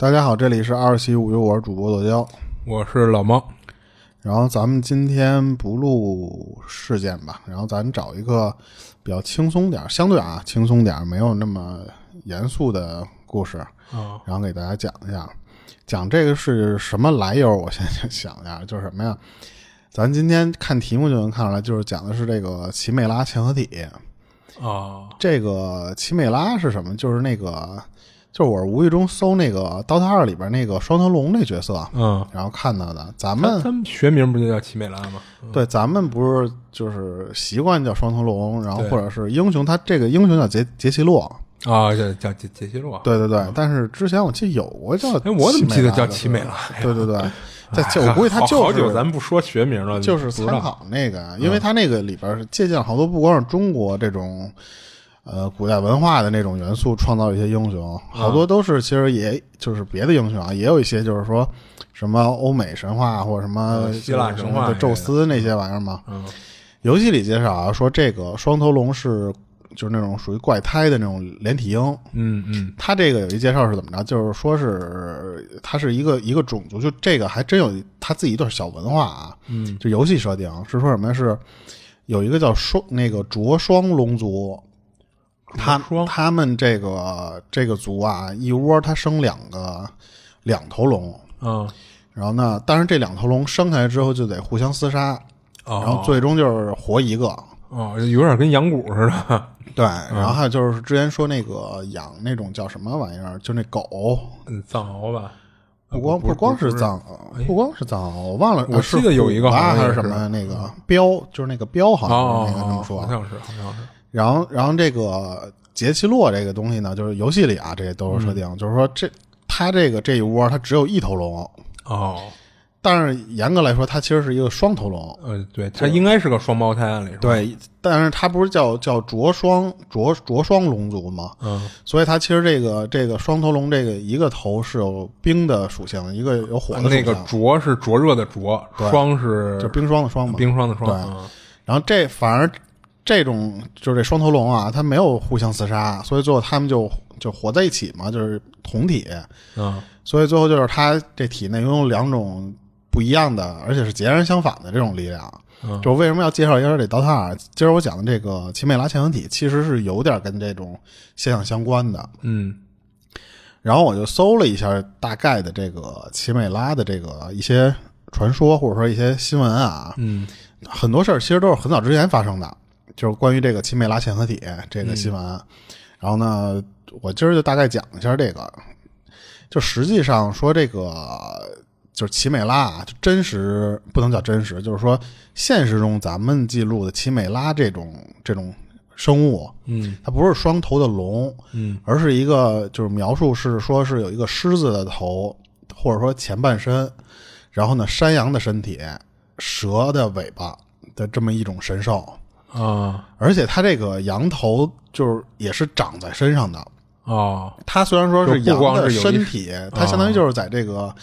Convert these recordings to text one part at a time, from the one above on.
大家好，这里是二喜五月，我是主播乐娇。我是老猫，然后咱们今天不录事件吧，然后咱找一个比较轻松点儿，相对啊轻松点儿，没有那么严肃的故事，啊然后给大家讲一下。讲这个是什么来由？我先想一下，就是什么呀？咱今天看题目就能看出来，就是讲的是这个奇美拉嵌合体。啊这个奇美拉是什么？就是那个，就是我是无意中搜那个《DOTA 二》里边那个双头龙那角色，嗯，然后看到的。咱们他们学名不就叫奇美拉吗？对，咱们不是就是习惯叫双头龙，然后或者是英雄，他这个英雄叫杰杰西洛，啊，叫叫杰杰西洛。对对对。但是之前我记得有过叫，哎，我怎么记得叫奇奇美拉？哎对对对，在我估计他好就好久是咱不说学名了，就是参考那个，因为他那个里边借鉴了好多不光是中国这种。呃，古代文化的那种元素，创造一些英雄，好多都是其实也就是别的英雄啊，也有一些就是说什么欧美神话或者什么嗯希腊神话就宙斯那些玩意儿嘛。嗯游戏里介绍啊，说这个双头龙是就是那种属于怪胎的那种连体婴。嗯嗯它这个有一介绍是怎么着？就是说是它是一个一个种族，就这个还真有它自己一段小文化啊。嗯就游戏设定是说什么呀？是有一个叫双那个卓双龙族，他他们这个这个族啊，一窝它生两个两头龙，嗯，然后呢，但是这两头龙生下来之后就得互相厮杀，哦，然后最终就是活一个。哦，有点跟养蛊似的。对，然后还有就是之前说那个养那种叫什么玩意儿，就那狗，嗯，藏獒吧？不光不光是藏獒，不光是藏獒，我忘了，我记得有一个好像是还是什么那个标，就是那个标好哦像是那个这么说好。像是，好像是。然后，然后这个杰奇洛这个东西呢，就是游戏里啊，这些都是设定，嗯就是说这它这个这一窝它只有一头龙，哦，但是严格来说，它其实是一个双头龙。呃，对，它应该是个双胞胎，按理说。，对，但是它不是叫叫着双着着双龙族吗？嗯，所以它其实这个这个双头龙这个一个头是有冰的属性，一个有火的属性，那个灼是灼热的灼，对霜是就冰霜的霜嘛。冰霜的霜。对嗯然后这反而这种就是这双头龙啊，它没有互相厮杀，所以最后他们就就活在一起嘛，就是同体。嗯所以最后就是它这体内拥有两种不一样的，而且是截然相反的这种力量。嗯就为什么要介绍一下这 DOTA 二？今儿我讲的这个奇美拉嵌合体，其实是有点跟这种现象相关的。嗯然后我就搜了一下大概的这个奇美拉的这个一些传说，或者说一些新闻啊，嗯很多事儿其实都是很早之前发生的，就是关于这个奇美拉嵌合体这个新闻。然后呢，我今儿就大概讲一下这个。就实际上说这个就是奇美拉啊，就真实不能叫真实，就是说现实中咱们记录的奇美拉这种这种生物，嗯它不是双头的龙，嗯而是一个就是描述是说是有一个狮子的头，或者说前半身，然后呢山羊的身体，蛇的尾巴的这么一种神兽，啊而且它这个羊头就是也是长在身上的。啊它虽然说是羊的身体，它相当于就是在这个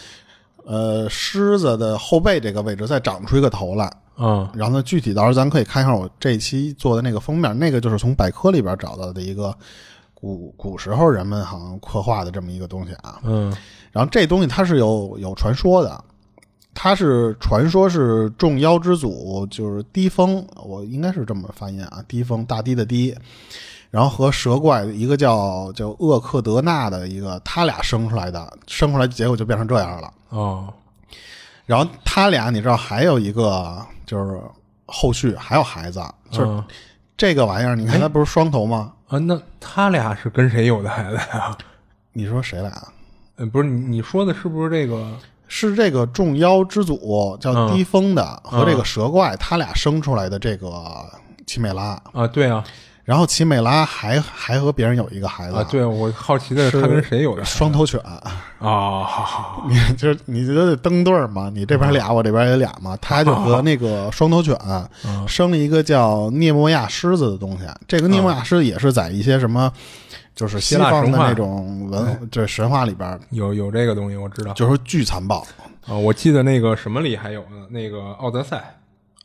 呃狮子的后背这个位置再长出一个头来。嗯然后呢，具体到时候咱可以看一下我这一期做的那个封面，那个就是从百科里边找到的一个古古时候人们好像刻画的这么一个东西啊。嗯然后这东西它是有有传说的，它是传说是众妖之祖，就是低风，我应该是这么发音啊，低风大低的低，然后和蛇怪一个叫叫厄克德纳的一个，他俩生出来的，生出来结果就变成这样了。哦然后他俩你知道还有一个就是后续还有孩子，就是嗯这个玩意儿，你看他不是双头吗？啊，那他俩是跟谁有的孩子呀？你说谁俩？呃，不是你你说的是不是这个？是这个众妖之祖叫嗯低风的、和这个蛇怪，他俩生出来的这个奇美拉。啊，对啊然后奇美拉还还和别人有一个孩子，啊，对，我好奇的是他跟谁有的双头犬。啊？好好好 你就是你觉得登对儿嘛？你这边俩，我这边也俩嘛。他就和那个双头犬嗯生了一个叫涅莫亚狮子的东西。这个涅莫亚狮子也是在一些什么，就是希腊神话那种文这神话里边，有有这个东西我知道就是说巨残暴。啊，我记得那个什么里还有呢，那个奥德赛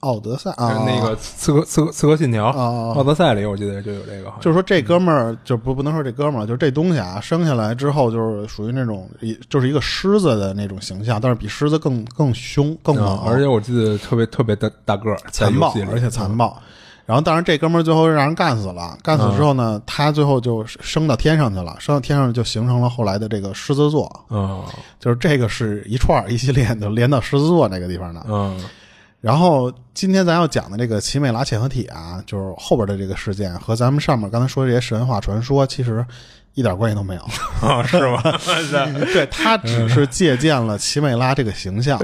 奥德赛啊，那个刺客刺客刺客信条啊奥德赛里我记得就有这个，就是说这哥们儿就不不能说这哥们儿，就是这东西啊，生下来之后就是属于那种一就是一个狮子的那种形象，但是比狮子更更凶更猛，啊而且我记得特别特别的大个儿，残暴而且残暴。然后，当然，这哥们儿最后让人干死了。干死之后呢，他最后就升到天上去了。升到天上就形成了后来的这个狮子座，嗯就是这个是一串儿一系列的连到狮子座那个地方的。嗯然后今天咱要讲的这个奇美拉嵌合体啊，就是后边的这个事件和咱们上面刚才说的这些神话传说其实一点关系都没有。啊是吗？对，他只是借鉴了奇美拉这个形象，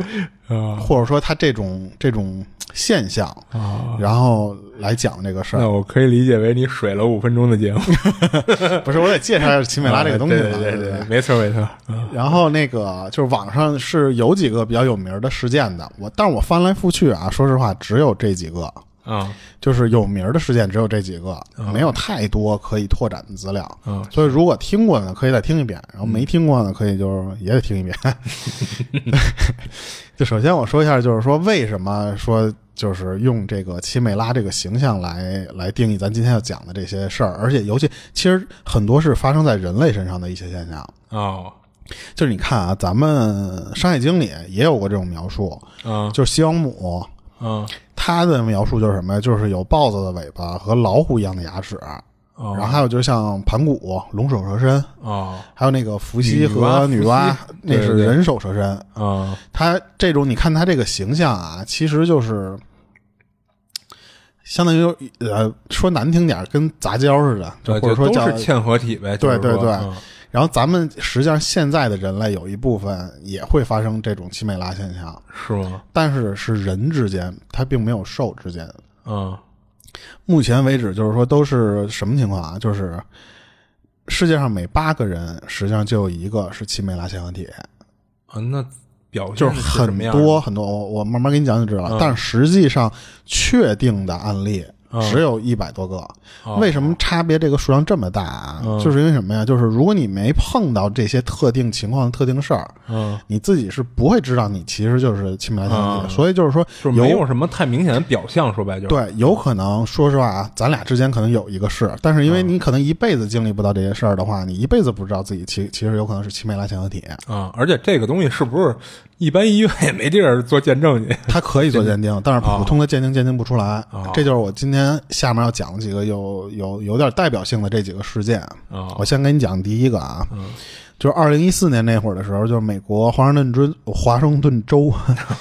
啊或者说他这种这种现象，啊，然后来讲这个事儿那。我可以理解为你水了五分钟的节目，不是，我得介绍一下奇美拉这个东西嘛。对对对对，没错没错，嗯然后那个就是网上是有几个比较有名的事件的，我但是我翻来覆去啊，说实话只有这几个，啊就是有名的事件只有这几个，没有太多可以拓展的资料。嗯所以如果听过的呢，可以再听一遍；然后没听过呢，可以就是也得听一遍。就首先我说一下，就是说为什么说就是用这个奇美拉这个形象来来定义咱今天要讲的这些事儿，而且尤其其实很多是发生在人类身上的一些现象。哦就是你看啊，咱们《商业经》理也有过这种描述，嗯就是西王母，啊她的描述就是什么呀？就是有豹子的尾巴和老虎一样的牙齿，哦。然后还有就是像盘古龙首蛇身，哦。还有那个伏羲和女娲那是人首蛇身。啊他这种你看他这个形象啊，其实就是相当于呃说难听点，跟杂交似的，或者说叫是嵌合体呗，对对对。嗯然后咱们实际上现在的人类有一部分也会发生这种奇美拉现象，是吗？但是是人之间，它并没有兽之间。嗯目前为止，就是说都是什么情况啊？就是世界上每八个人，实际上就有一个是奇美拉现合体，啊，那表现就是很多很多。我我慢慢给你讲就知道了。嗯但是实际上确定的案例嗯只有一百多个。哦为什么差别这个数量这么大啊？嗯就是因为什么呀？就是如果你没碰到这些特定情况的特定事儿，嗯，你自己是不会知道你其实就是奇美拉嵌合体的。嗯所以就是说，就是没有什么太明显的表象，说白就是对，有可能，说实话啊，咱俩之间可能有一个是，但是因为你可能一辈子经历不到这些事儿的话，你一辈子不知道自己其其实有可能是青梅拉强合体。啊，而且这个东西是不是一般医院也没地儿做见证去？他可以做鉴定，但是普通的鉴定鉴定不出来。哦这就是我今天下面要讲的几个有有有点代表性的这几个事件。啊。我先给你讲第一个啊，嗯。就是二零一四年那会儿的时候，就是美国华盛顿州华盛顿州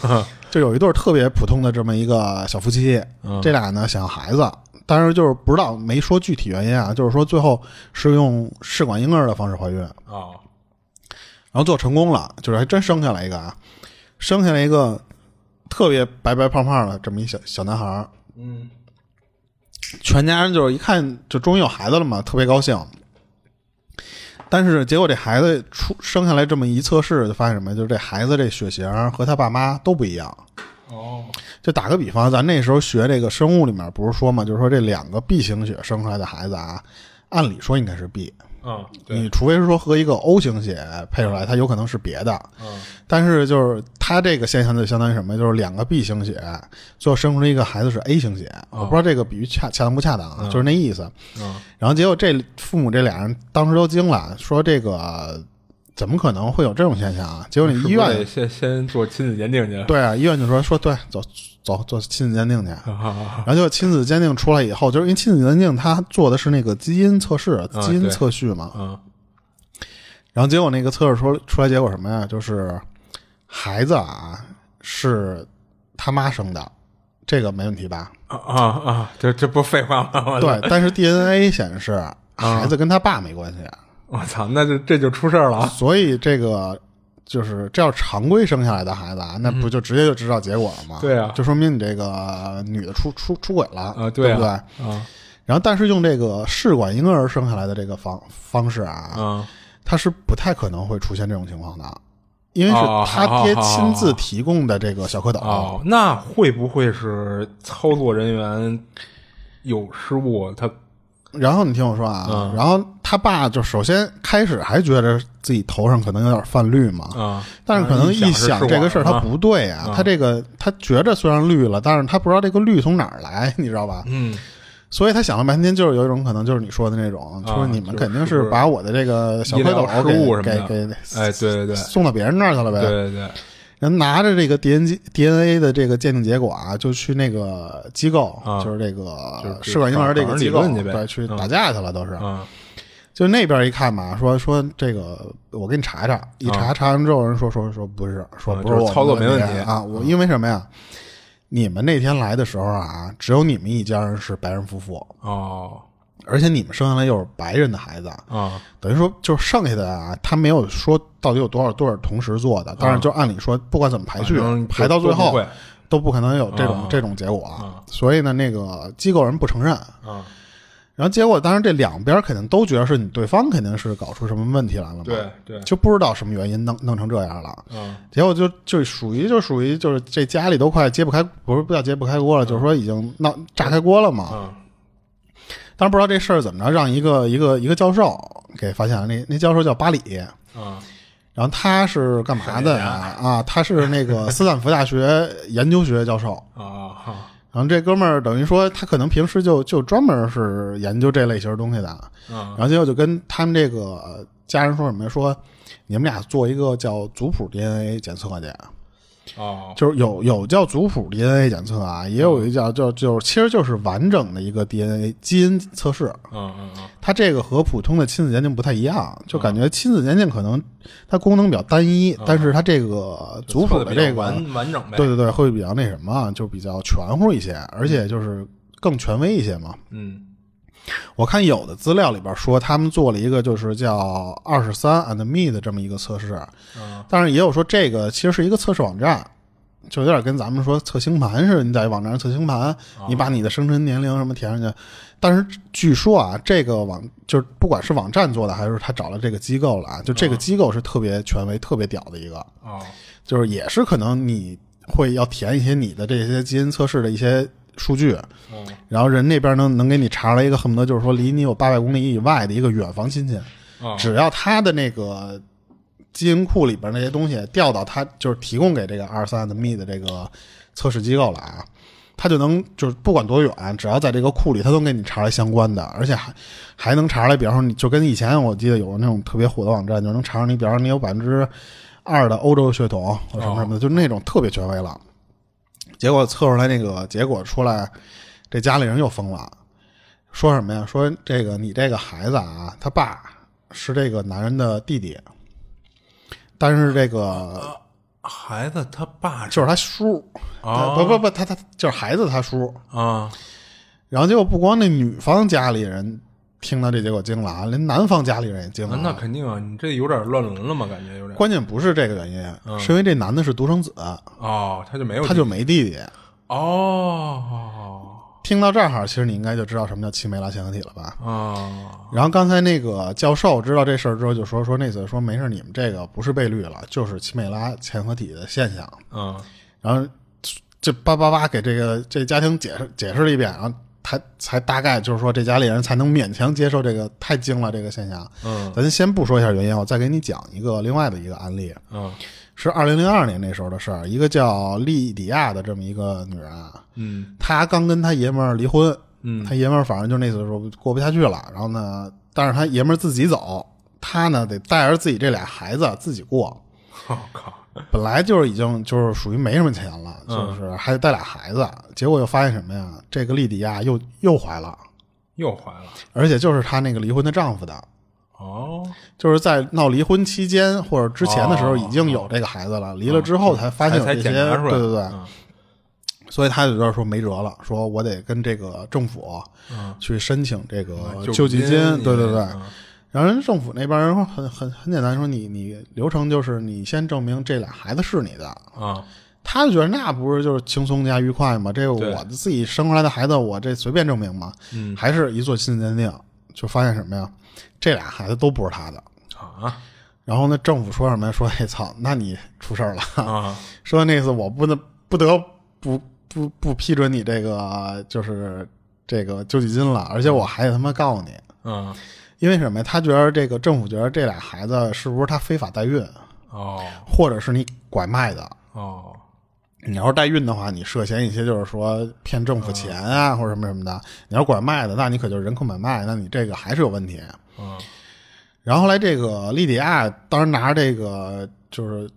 就有一对特别普通的这么一个小夫妻，嗯。这俩呢想要孩子，但是就是不知道没说具体原因啊，就是说最后是用试管婴儿的方式怀孕，然啊后做成功了，就是还真生下来一个啊，生下来一个特别白白胖胖的这么一小小男孩儿，嗯全家人就是一看就终于有孩子了嘛，特别高兴。但是结果这孩子出生下来这么一测试，就发现什么？就是这孩子这血型和他爸妈都不一样。哦就打个比方，咱那时候学这个生物里面不是说嘛，就是说这两个 B 型血生出来的孩子啊，按理说应该是 B，嗯对你除非是说和一个 O 型血配出来，它有可能是别的。嗯但是就是它这个现象就相当于什么？就是两个 B 型血最后生出来一个孩子是 A 型血，我不知道这个比喻恰恰当不恰当啊，就是那意思。嗯然后结果这父母这俩人当时都惊了，说这个怎么可能会有这种现象啊？结果你医院先先做亲子鉴定去？对啊，医院就说说对，走走做亲子鉴定去。啊然后就亲子鉴定出来以后，就是因为亲子鉴定他做的是那个基因测试、基因测序嘛。嗯然后结果那个测试出出来结果什么呀？就是孩子啊是他妈生的，这个没问题吧？啊啊啊！这这不废话吗？对，但是 DNA 显示孩子跟他爸没关系，我操，那就这就出事儿了啊！所以这个就是这要常规生下来的孩子啊，那不就直接就知道结果了吗？对啊就说明你这个女的出出出轨了啊，对不对？啊然后，但是用这个试管婴儿生下来的这个方方式啊，啊它是不太可能会出现这种情况的，因为是哦他爹亲自提供的这个小蝌蚪。哦，那会不会是操作人员有失误？他然后你听我说啊，嗯。然后他爸就首先开始还觉得自己头上可能有点泛绿嘛，啊，但是可能一想想这个事儿他不对啊，啊他这个他觉着虽然绿了，但是他不知道这个绿从哪儿来，你知道吧？嗯。所以他想了半天，就是有一种可能，就是你说的那种，就是你们肯定是把我的这个小蝌蚪医疗失误什么的。给给给哎，对对对。送到别人那儿去了呗。对对对，人拿着这个 DNA DNA 的这个鉴定结果啊，就去那个机构，啊就是这个试管婴儿这个机构，去对，去嗯打架去了，都是。啊就那边一看嘛，说说这个，我给你查查，一查查完之后，人说说说不是，说不是我啊就是操作没问题啊。我因为什么呀？你们那天来的时候啊，只有你们一家人是白人夫妇，哦而且你们生下来又是白人的孩子，啊等于说就是剩下的啊，他没有说到底有多少对儿同时做的，当然就按理说，不管怎么排序排到最后都不可能有这种、啊这种结果，啊所以呢，那个机构人不承认。啊，然后结果，当然这两边肯定都觉得是你对方肯定是搞出什么问题来了嘛，对对，就不知道什么原因弄弄成这样了。嗯结果就就属于就属于就是这家里都快揭不开，不是不叫揭不开锅了，就是说已经闹炸开锅了嘛。嗯但是不知道这事儿怎么着，让一个一个一个教授给发现了。那那教授叫巴里，嗯然后他是干嘛的呀？啊，他是那个斯坦福大学研究学教授。啊哈然后这哥们儿等于说，他可能平时就就专门是研究这类型东西的。嗯然后结果就跟他们这个家人说什么？说你们俩做一个叫族谱 DNA 检测去。哦。就是有有叫族谱 DNA 检测啊，也有一叫叫就是其实就是完整的一个 DNA 基因测试。嗯嗯嗯。它这个和普通的亲子鉴定不太一样，就感觉亲子鉴定可能它功能比较单一，但是它这个族谱的这个完完整呗，对对对会比较那什么，就比较全乎一些，而且就是更权威一些嘛。嗯我看有的资料里边说他们做了一个就是叫二十三 and me 的这么一个测试，嗯。但是也有说这个其实是一个测试网站，就有点跟咱们说测星盘似的，你在网站上测星盘，你把你的生辰年龄什么填上去。但是据说啊，这个网就是不管是网站做的，还是他找了这个机构了啊，就这个机构是特别权威、特别屌的一个，哦就是也是可能你会要填一些你的这些基因测试的一些数据，嗯。然后人那边能能给你查出来一个恨不得就是说离你有八百公里以外的一个远房亲戚，哦只要他的那个基因库里边那些东西调到他就是提供给这个二三的 me 的这个测试机构了啊，他就能就是不管多远，只要在这个库里，他都给你查来相关的，而且还还能查出来，比方说你就跟以前我记得有那种特别火的网站，就能查出你，比方说你有百分之二的欧洲血统或什么什么的，就那种特别权威了。结果测出来那个结果出来，这家里人又疯了，说什么呀？说这个你这个孩子啊，他爸是这个男人的弟弟，但是这个孩子他爸就是他叔，啊不不不，他他就是孩子他叔。啊。然后结果不光那女方家里人听到这结果惊了啊，连男方家里人也惊了啊。那肯定啊，你这有点乱伦了嘛，感觉有点关键不是这个原因，是因为这男的是独生子，哦，他就没有他就没弟弟。哦听到这儿，其实你应该就知道什么叫奇美拉嵌合体了吧？哦然后刚才那个教授知道这事儿之后，就说说那次说没事，你们这个不是被绿了，就是奇美拉嵌合体的现象。嗯然后这叭叭叭给这个这家庭解释解释了一遍，然后他才大概就是说这家里人才能勉强接受这个太精了这个现象。嗯咱先不说一下原因，我再给你讲一个另外的一个案例，嗯是二零零二年那时候的事儿。一个叫莉迪亚的这么一个女人啊，嗯她刚跟她爷们儿离婚，嗯她爷们儿反正就那次说过不下去了，然后呢，但是她爷们儿自己走，她呢得带着自己这俩孩子自己过。我靠 本来就是已经就是属于没什么钱了，嗯。就是还得带俩孩子，结果又发现什么呀？这个莉迪亚又又怀了，又怀了。而且就是她那个离婚的丈夫的，哦。就是在闹离婚期间或者之前的时候哦已经有这个孩子了，离了之后才发现这些，对对对，嗯。所以他就有点说没辙了，说我得跟这个政府嗯。去申请这个救救济金，对对对。嗯然后人政府那边人说很很很简单，说你你流程就是你先证明这俩孩子是你的，啊他就觉得那不是就是轻松加愉快吗？这个我自己生出来的孩子，我这随便证明吗？嗯还是一做亲子鉴定，就发现什么呀？这俩孩子都不是他的。啊然后呢，政府说什么呀？说 哎操，那你出事儿了。啊 说那次我不能不得不不不批准你这个就是这个救济金了，而且我还得他妈告你，嗯，因为什么呀？他觉得这个政府觉得这俩孩子是不是他非法代孕，哦或者是你拐卖的？哦，你要是代孕的话，你涉嫌一些就是说骗政府钱啊，或者什么什么的。你要是拐卖的，那你可就是人口买卖，那你这个还是有问题。嗯然后后来这个莉迪亚当时拿着这个就是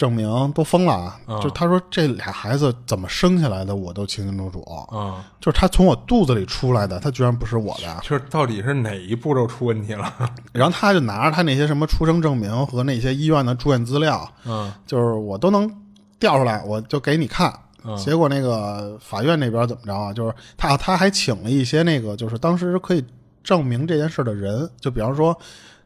证明都疯了啊，嗯就他说这俩孩子怎么生下来的我都清清楚楚，嗯，就是他从我肚子里出来的，他居然不是我的。就是到底是哪一步骤出问题了？然后他就拿着他那些什么出生证明和那些医院的住院资料，嗯就是我都能调出来，我就给你看。嗯结果那个法院那边怎么着啊？就是他他还请了一些那个，就是当时可以证明这件事的人，就比方说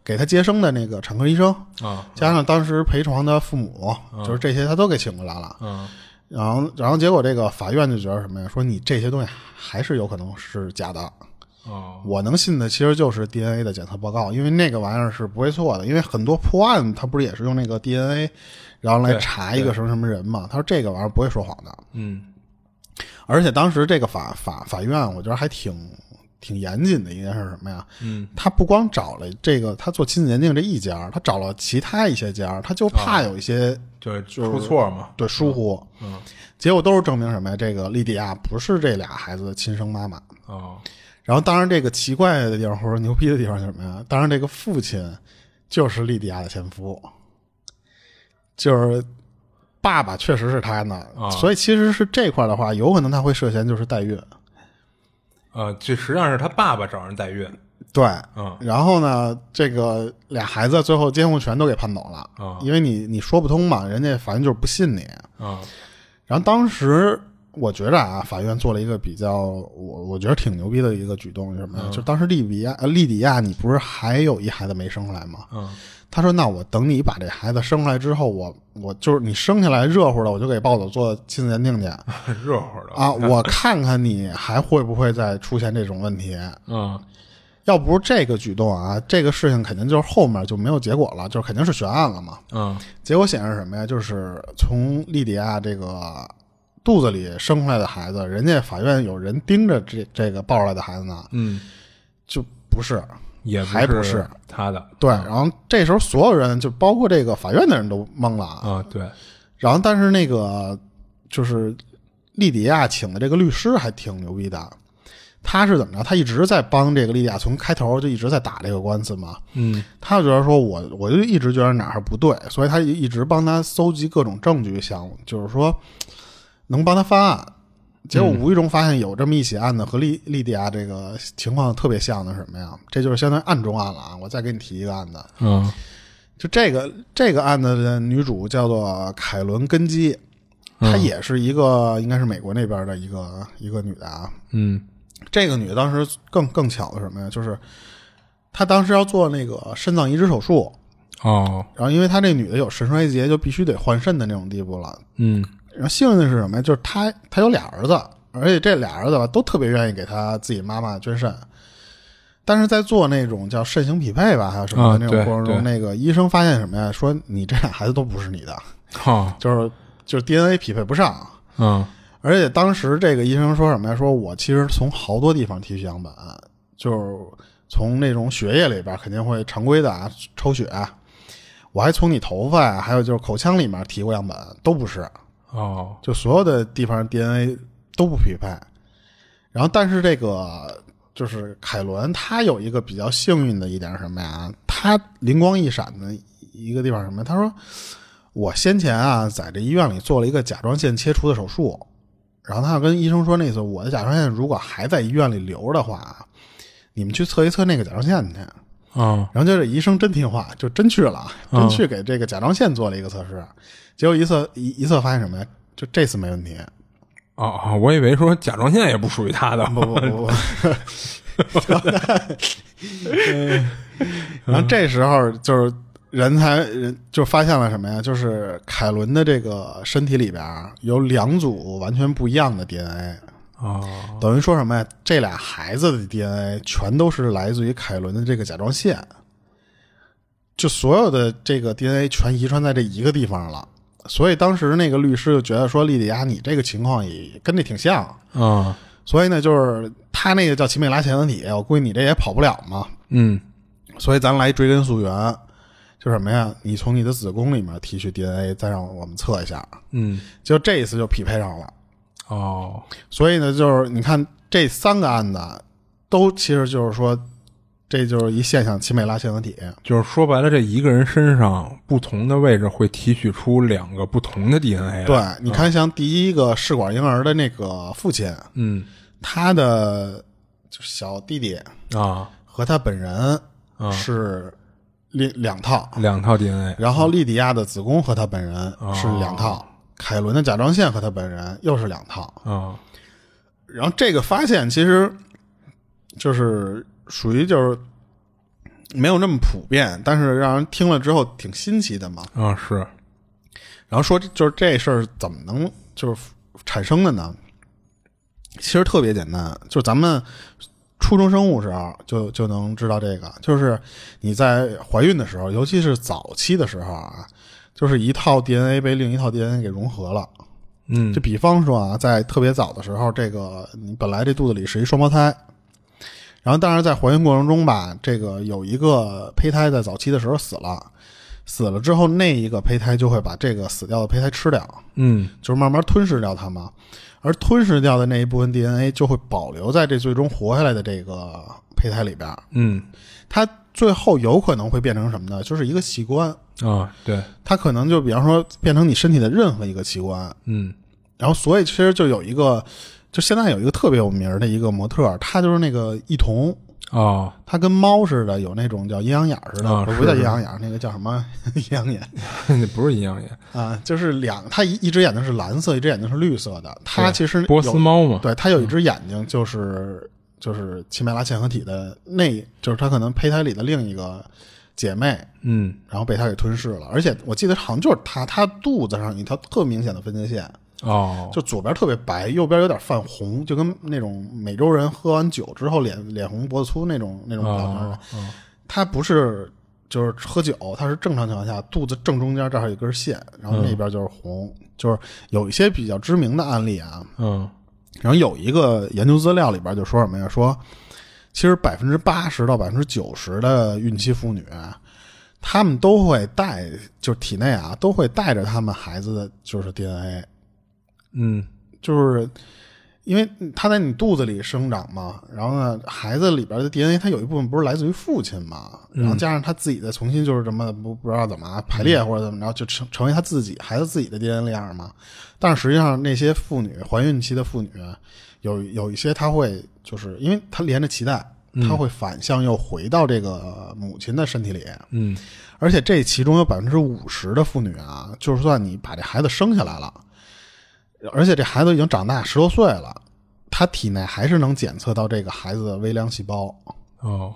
给他接生的那个产科医生，啊加上当时陪床的父母，就是这些他都给请过来了。嗯然后，然后结果这个法院就觉得什么呀？说你这些东西还是有可能是假的。哦我能信的其实就是 DNA 的检测报告，因为那个玩意儿是不会错的。因为很多破案他不是也是用那个 DNA，然后来查一个什么什么人嘛？他说这个玩意儿不会说谎的。嗯而且当时这个法法法院，我觉得还挺挺严谨的一件事是什么呀？嗯他不光找了这个他做亲子鉴定这一家，他找了其他一些家，他就怕有一些就出错嘛。对疏忽。嗯结果都是证明什么呀？这个莉迪亚不是这俩孩子的亲生妈妈。哦然后，当然这个奇怪的地方或者牛逼的地方是什么呀？当然，这个父亲就是莉迪亚的前夫，就是爸爸确实是他呢。啊所以其实是这块的话，有可能他会涉嫌就是代孕。呃，这实际上是他爸爸找人代孕。对，嗯然后呢，这个俩孩子最后监护权都给判走了，啊因为你你说不通嘛，人家反正就是不信你。啊然后当时我觉着啊，法院做了一个比较我我觉得挺牛逼的一个举动是什么呀？就当时利比亚呃利迪亚，你不是还有一孩子没生出来吗？嗯他说：“那我等你把这孩子生出来之后，我我就是你生下来热乎的，我就给抱走做亲子鉴定去 热乎的啊，我看看你还会不会再出现这种问题。嗯要不是这个举动啊，这个事情肯定就是后面就没有结果了，就是肯定是悬案了嘛。嗯结果显示什么呀？就是从利迪亚这个肚子里生出来的孩子，人家法院有人盯着这这个抱出来的孩子呢，嗯，就不是也还不是是他的。对。然后这时候所有人，就包括这个法院的人都懵了啊。啊，对，然后但是那个就是利迪亚请的这个律师还挺牛逼的，他是怎么着？他一直在帮这个利迪亚，从开头就一直在打这个官司嘛。嗯他就觉得说我我就一直觉得哪儿不对，所以他一直帮他搜集各种证据，想就是说能帮他翻案。结果无意中发现有这么一起案子和莉莉迪亚这个情况特别像的是什么呀？这就是相当于案中案了啊！我再给你提一个案子，嗯就这个这个案子的女主叫做凯伦根基，她也是一个应该是美国那边的一个一个女的啊。嗯这个女的当时更更巧的什么呀？就是她当时要做那个肾脏移植手术，哦然后因为她这女的有肾衰竭，就必须得换肾的那种地步了。嗯然后幸运的是什么呀？就是他他有俩儿子，而且这俩儿子吧都特别愿意给他自己妈妈捐肾。但是在做那种叫肾型匹配吧，还有什么啊的那种过程中，那个医生发现什么呀？说你这俩孩子都不是你的，哈就是就是 DNA 匹配不上。嗯而且当时这个医生说什么呀？说我其实从好多地方提取样本，就是从那种血液里边肯定会常规的啊抽血，我还从你头发呀，还有就是口腔里面提过样本，都不是，哦就所有的地方 DNA 都不匹配。然后，但是这个就是凯伦，他有一个比较幸运的一点是什么呀？他灵光一闪的一个地方什么？他说：“我先前啊，在这医院里做了一个甲状腺切除的手术，然后他要跟医生说，那次我的甲状腺如果还在医院里留着的话，你们去测一测那个甲状腺去。”哦然后就这医生真听话，就真去了，嗯真去给这个甲状腺做了一个测试，结果一测一一测发现什么呀？就这次没问题，哦哦，我以为说甲状腺也不属于他的。不不不不。然后这时候就是人才人就发现了什么呀？就是凯伦的这个身体里边有两组完全不一样的 DNA，哦等于说什么呀？这俩孩子的 DNA 全都是来自于凯伦的这个甲状腺，就所有的这个 DNA 全遗传在这一个地方了。所以当时那个律师就觉得说，莉迪亚，你这个情况也跟这挺像，嗯所以呢，就是他他那个叫奇美拉嵌合体，我估计你这也跑不了嘛。嗯所以咱来追根溯源，就什么呀？你从你的子宫里面提取 DNA，再让我们测一下，嗯就这一次就匹配上了。哦。所以呢，就是你看这三个案子，都其实就是说，这就是一现象，奇美拉嵌合体。就是说白了，这一个人身上不同的位置会提取出两个不同的 DNA。对，你看，像第一个试管婴儿的那个父亲，嗯。他的就是小弟弟啊，和他本人啊。是两两套，两套 DNA。然后莉迪亚的子宫和他本人是两套，哦凯伦的甲状腺和他本人又是两套。啊然后这个发现其实就是属于就是没有那么普遍，但是让人听了之后挺新奇的嘛。啊是，然后说就是这事儿怎么能就是产生的呢？其实特别简单，就是咱们初中生物时候就就能知道这个，就是你在怀孕的时候，尤其是早期的时候啊，就是一套 DNA 被另一套 DNA 给融合了。嗯。就比方说啊，在特别早的时候，这个你本来这肚子里是一双胞胎，然后但是在怀孕过程中吧，这个有一个胚胎在早期的时候死了，死了之后那一个胚胎就会把这个死掉的胚胎吃掉，嗯。就是慢慢吞噬掉它嘛。而吞噬掉的那一部分 DNA 就会保留在这最终活下来的这个胚胎里边，嗯。它最后有可能会变成什么呢？就是一个器官，啊对，它可能就比方说变成你身体的任何一个器官，嗯。然后所以其实就有一个，就现在有一个特别有名的一个模特儿，她就是那个异瞳，哦她跟猫似的，有那种叫阴阳眼儿似的，啊不是叫阴阳眼儿，那个叫什么？阴阳眼。那不是阴阳眼，啊？就是两，它一一只眼睛是蓝色，一只眼睛是绿色的。它其实波斯，猫嘛。对，它有一只眼睛就是就是奇美拉嵌合体的那，就是它可能胚胎里的另一个姐妹。嗯然后被它给吞噬了，而且我记得好像就是它，它肚子上有一条特明显的分界线，哦就左边特别白，右边有点泛红，就跟那种美洲人喝完酒之后脸脸红脖子粗那种那种表情似的。哦哦他不是就是喝酒，他是正常情况下肚子正中间这儿有一根线，然后那边就是红，就是有一些比较知名的案例啊。嗯然后有一个研究资料里边就说什么呀？说其实百分之八十到百分之九十的孕期妇女，她们都会带，就是体内啊都会带着他们孩子的就是 DNA。嗯就是因为它在你肚子里生长嘛，然后呢，孩子里边的 DNA 它有一部分不是来自于父亲嘛，然后加上他自己的重新就是什么不不知道怎么排列或者怎么着，就成成为他自己孩子自己的 DNA 样嘛。但是实际上那些妇女怀孕期的妇女，有有一些她会就是因为她连着脐带，她会反向又回到这个母亲的身体里，嗯而且这其中有百分之五十的妇女啊，就算你把这孩子生下来了，而且这孩子已经长大十多岁了，他体内还是能检测到这个孩子的微量细胞。哦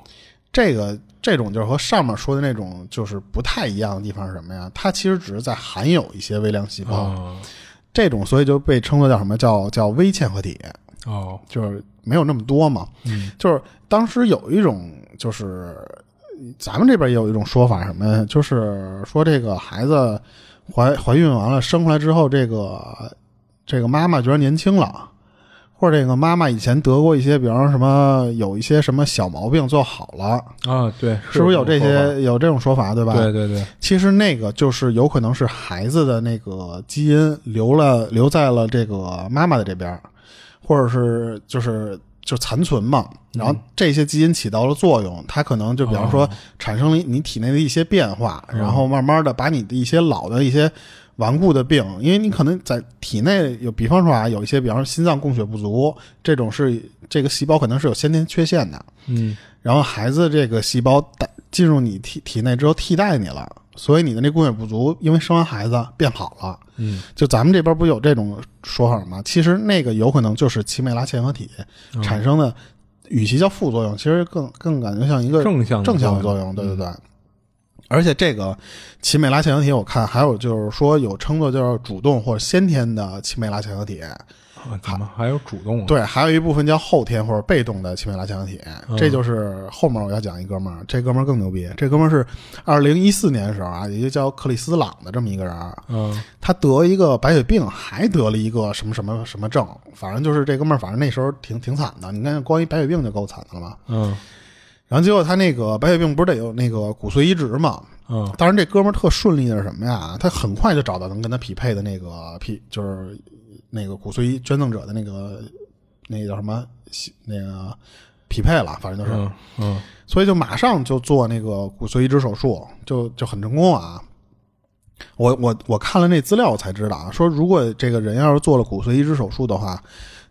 这个这种就是和上面说的那种就是不太一样的地方是什么呀？它其实只是在含有一些微量细胞，哦这种所以就被称作叫什么叫叫微嵌合体，哦就是没有那么多嘛。嗯就是当时有一种就是咱们这边也有一种说法，什么呀？就是说这个孩子怀怀孕完了生出来之后，这个这个妈妈觉得年轻了，或者这个妈妈以前得过一些，比方说什么有一些什么小毛病做好了，啊对，是不是有这？些有这种说法，对吧？对对对，其实那个就是有可能是孩子的那个基因留了留在了这个妈妈的这边儿，或者是就是就残存嘛。然后这些基因起到了作用，它可能就比方说哦产生了你体内的一些变化，然后慢慢的把你的一些老的一些顽固的病，因为你可能在体内有，比方说啊，有一些比方说心脏供血不足，这种是这个细胞可能是有先天缺陷的，嗯然后孩子这个细胞带进入你体体内之后替代你了，所以你的那供血不足，因为生完孩子变好了。嗯就咱们这边不有这种说法吗？其实那个有可能就是奇美拉嵌合体产生的，与其叫副作用，其实更更感觉像一个正向正向的作作用。对对对。而且这个奇美拉嵌合体，我看还有就是说有称作叫主动或者先天的奇美拉嵌合体，啊，怎么还有主动？，对，还有一部分叫后天或者被动的奇美拉腺样体，这就是后面我要讲一哥们儿，这哥们儿更牛逼，这哥们儿是二零一四年的时候啊，有一个叫克里斯朗的这么一个人，嗯。他得一个白血病，还得了一个什么什么什么症，反正就是这哥们儿，反正那时候挺挺惨的，你看光一白血病就够惨的了嘛。嗯然后结果他那个白血病不是得有那个骨髓移植嘛？嗯当然这哥们儿特顺利的是什么呀？他很快就找到能跟他匹配的那个匹，就是那个骨髓捐赠者的那个那个叫什么那个匹配了，反正就是，嗯嗯所以就马上就做那个骨髓移植手术，就就很成功啊。我我我看了那资料，我才知道啊，说如果这个人要是做了骨髓移植手术的话，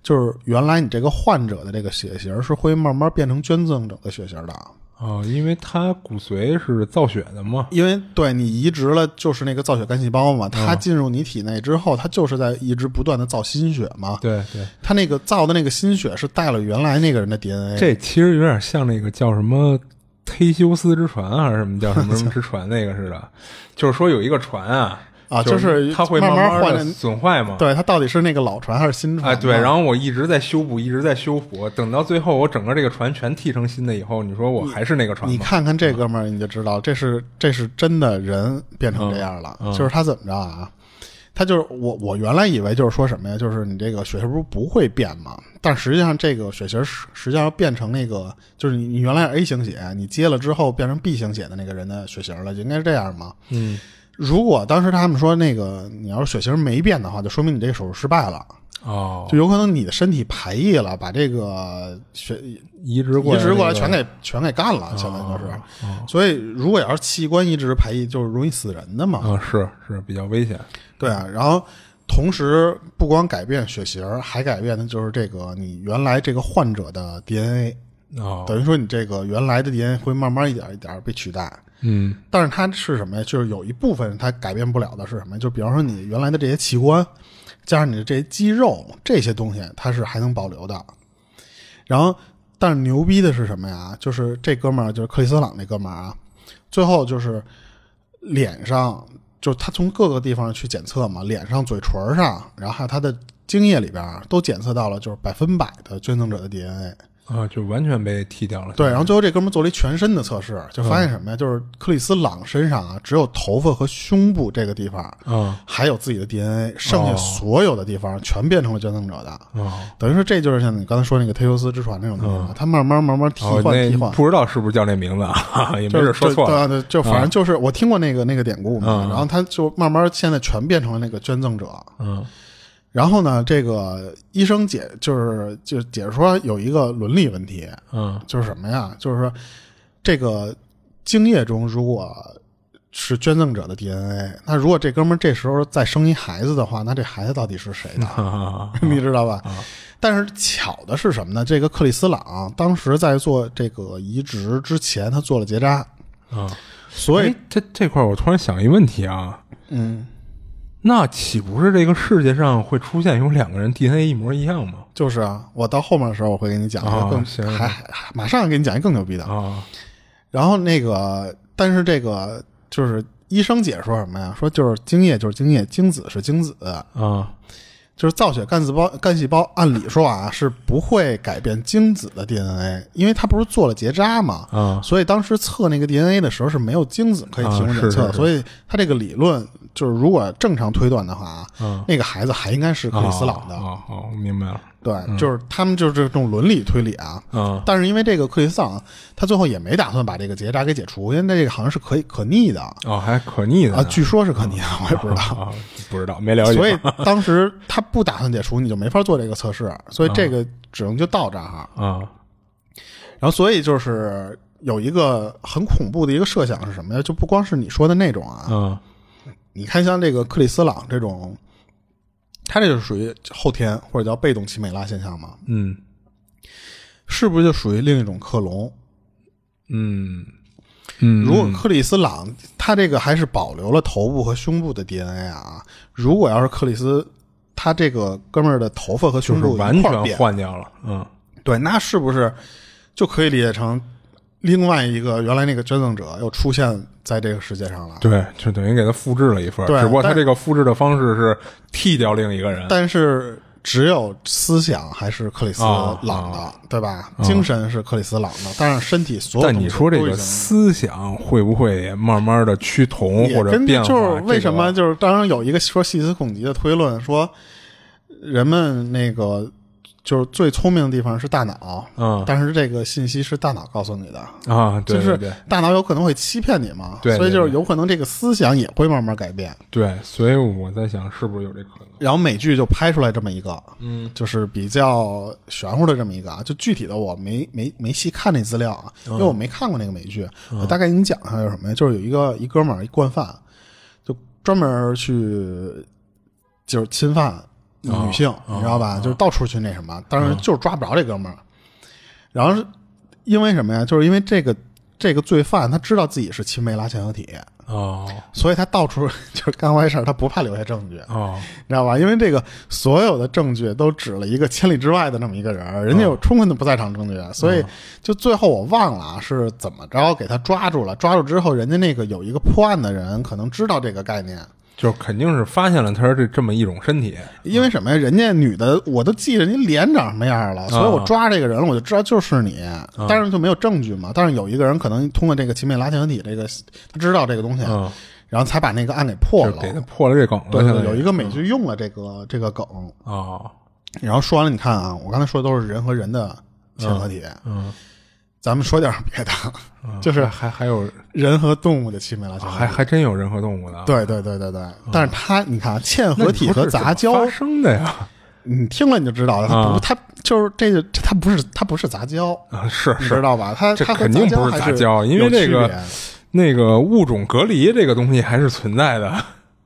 就是原来你这个患者的这个血型是会慢慢变成捐赠者的血型的，哦，因为他骨髓是造血的嘛。因为对你移植了就是那个造血干细胞嘛，它进入你体内之后，它就是在一直不断的造新血嘛，对对，它那个造的那个新血是带了原来那个人的 DNA，这其实有点像那个叫什么忒修斯之船还是什么叫什么什么之船那个似的，就是说有一个船啊啊就就是它会慢慢换损坏嘛。对，它到底是那个老船还是新船？哎，对，然后我一直在修补，一直在修补，等到最后我整个这个船全剃成新的以后，你说我还是那个船吗？你看看这哥们儿，你就知道这是这是真的人变成这样了。嗯嗯就是他怎么着啊？他就是我，我原来以为就是说什么呀？就是你这个血型不是不会变吗？但实际上这个血型实实际上变成那个，就是你你原来 A 型血，你接了之后变成 B 型血的那个人的血型了，就应该是这样嘛？嗯，如果当时他们说那个你要是血型没变的话，就说明你这个手术失败了，哦，就有可能你的身体排异了，把这个血移植过移植过来那个全给全给干了，相当于就是。哦所以，如果要是器官移植排异，就是容易死人的嘛。啊，是是比较危险。对啊，然后同时不光改变血型，还改变的就是这个你原来这个患者的 DNA，哦，等于说你这个原来的 DNA 会慢慢一点一点被取代。嗯但是它是什么呀？就是有一部分它改变不了的是什么？就比方说你原来的这些器官，加上你的这些肌肉这些东西，它是还能保留的。然后，但是牛逼的是什么呀？就是这哥们儿，就是克里斯朗那哥们儿啊，最后就是脸上，就是他从各个地方去检测嘛，脸上、嘴唇上，然后还有他的精液里边都检测到了，就是百分百的捐赠者的 DNA。啊，就完全被剃掉了。对，然后最后这哥们儿做了一全身的测试，就发现什么呀？就是克里斯朗身上啊，只有头发和胸部这个地方啊还有自己的 DNA，剩下所有的地方全变成了捐赠者的。啊，等于说，这就是像你刚才说那个忒修斯之船那种东西嘛，它慢慢慢慢替哦，换替换那，不知道是不是叫那名字啊？也没就是准说错了。就反正就是我听过那个那个典故嘛，嗯然后他就慢慢现在全变成了那个捐赠者。嗯然后呢，这个医生解就是就解释说有一个伦理问题，嗯就是什么呀？就是说，这个精液中如果是捐赠者的 DNA，那如果这哥们儿这时候再生一孩子的话，那这孩子到底是谁的？啊 你知道吧？但是巧的是什么呢？这个克里斯朗当时在做这个移植之前，他做了结扎，啊！所以哎，这这块儿我突然想一问题啊，嗯，那岂不是这个世界上会出现有两个人 DNA 一模一样吗？就是啊，我到后面的时候我会给你讲一更、行还还马上给你讲一个更牛逼的。啊然后那个，但是这个就是医生解说什么呀？说就是精液就是精液，精子是精子，啊就是造血干细胞干细胞，按理说啊是不会改变精子的 DNA，因为他不是做了结扎嘛，啊所以当时测那个 DNA 的时候是没有精子可以提供检测，所以他这个理论就是如果正常推断的话啊，啊！那个孩子还应该是克里斯朗的，啊，好，我明白了。对，就是他们就是这种伦理推理啊。嗯但是因为这个克里斯朗，他最后也没打算把这个结扎给解除，因为这个好像是可以可逆的哦，还可逆的啊，据说是可逆的，我也不知道。啊，不知道，没了解。所以当时他不打算解除，你就没法做这个测试，所以这个只能就到这儿哈。啊然后所以就是有一个很恐怖的一个设想是什么呀？就不光是你说的那种啊，嗯你看像这个克里斯朗这种，他这就属于后天或者叫被动奇美拉现象嘛，嗯是不是就属于另一种克隆？嗯嗯，如果克里斯朗他这个还是保留了头部和胸部的 DNA 啊，如果要是克里斯他这个哥们儿的头发和胸部完全换掉了。嗯对，那是不是就可以理解成另外一个原来那个捐赠者又出现在这个世界上了？对，就等于给他复制了一份只不过他这个复制的方式是剃掉另一个人。但是只有思想还是克里斯啊朗的，对吧？精神是克里斯朗的，但是身体所有但你说这个思想会不会慢慢的趋同或者变化？就是为什么这就是当然有一个说细思恐极的推论说，人们那个就是最聪明的地方是大脑，嗯但是这个信息是大脑告诉你的，啊？对就是大脑有可能会欺骗你嘛，对对所以就是有可能这个思想也会慢慢改变。对，所以我在想是不是有这可能？然后美剧就拍出来这么一个，嗯就是比较玄乎的这么一个啊，就具体的我没没没细看那资料啊，嗯因为我没看过那个美剧，我大概给你讲一下有什么呀？就是有一个一哥们儿一惯犯，就专门去就是侵犯女性，哦你知道吧？就是到处去那什么，当然就是抓不着这哥们儿。然后是因为什么呀？就是因为这个这个罪犯他知道自己是青梅拉嵌合体，哦所以他到处 就是干坏事儿，他不怕留下证据。哦你知道吧？因为这个所有的证据都指了一个千里之外的那么一个人，人家有充分的不在场证据，所以就最后我忘了啊是怎么着给他抓住了。抓住之后，人家那个有一个破案的人可能知道这个概念，就肯定是发现了他这这么一种身体。因为什么呀？人家女的我都记着你脸长什么样了，所以我抓这个人了，我就知道就是你，但是就没有证据嘛。但是有一个人可能通过这个秦美拉嵌合体这个，他知道这个东西，嗯，然后才把那个案给破了。给他破了这梗了。对有一个美剧用了这个这个梗，啊，然后说完了，你看啊，我刚才说的都是人和人的嵌合体，嗯，咱们说点别的，嗯 就是还还有人和动物的亲美拉。还还真有人和动物的啊。对对对对对，但是它你看啊嵌合体和杂交生的呀？你听了你就知道了，它不啊它就是这个它不是它不是杂交，啊，是知，道吧？它这它肯定不是杂交因为这个那个物种隔离这个东西还是存在的。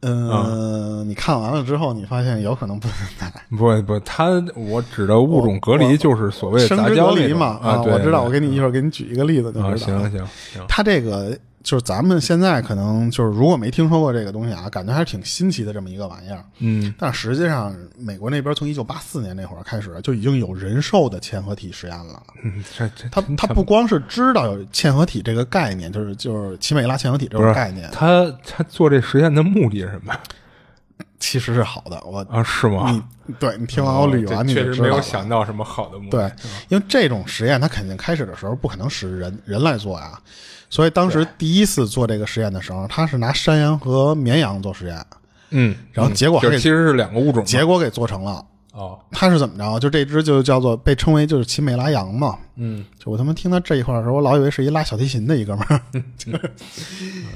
嗯，你看完了之后，你发现有可能不存在。不不，它我指的物种隔离就是所谓的生殖隔离嘛啊，对我知道，我给你一会儿给你举一个例子就啊，知道了。行行行，它这个就是咱们现在可能就是如果没听说过这个东西啊，感觉还是挺新奇的这么一个玩意儿。嗯但实际上，美国那边从一九八四年那会儿开始就已经有人兽的嵌合体实验了。嗯，这这他他不光是知道有嵌合体这个概念，就是就是奇美拉嵌合体这不是种概念，他他做这实验的目的是什么 其实是好的。我啊？是吗？你对你听完我捋完，你哦确实没有想到什么好的目的。对，因为这种实验，它肯定开始的时候不可能使人人来做呀，所以当时第一次做这个实验的时候，他是拿山羊和绵羊做实验，嗯，然后嗯结果还其实是两个物种嘛。结果给做成了。哦，他是怎么着？就这只就叫做被称为就是奇美拉羊嘛。嗯，就我他妈听到这一块的时候，我老以为是一拉小提琴的一哥们儿，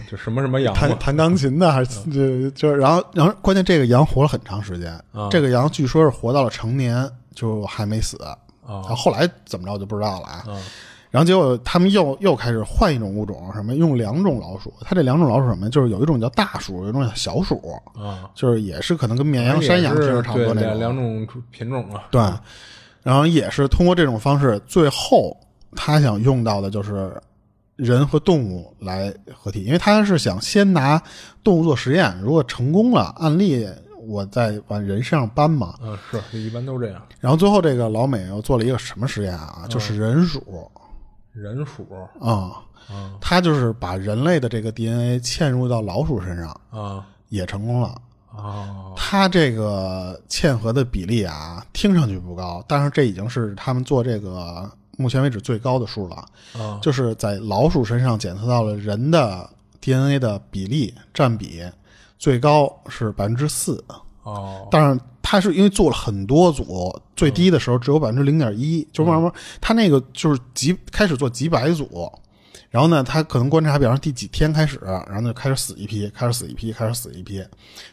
就什么什么羊。弹弹钢琴的，还是就就是，然后然后关键这个羊活了很长时间，啊这个羊据说是活到了成年就还没死，啊然后后来怎么着我就不知道了啊。啊然后结果他们又又开始换一种物种，什么用两种老鼠，它这两种老鼠什么，就是有一种叫大鼠，有一种叫小鼠，啊，就是也是可能跟绵羊、山羊其实差不多那对种。两种品种啊。对，然后也是通过这种方式，最后他想用到的就是人和动物来合体，因为他是想先拿动物做实验，如果成功了，案例我再往人身上搬嘛。嗯，是，一般都这样。然后最后这个老美又做了一个什么实验啊？就是人鼠人鼠啊，啊他就是把人类的这个 DNA 嵌入到老鼠身上，啊也成功了。哦它这个嵌合的比例啊，听上去不高，但是这已经是他们做这个目前为止最高的数了。啊就是在老鼠身上检测到了人的 DNA 的比例占比最高是百分之四，哦但是他是因为做了很多组，最低的时候只有百分之零点一，就慢慢他那个就是几开始做几百组。然后呢，他可能观察，比方说第几天开始，然后就开始死一批，开始死一批，开始死一批，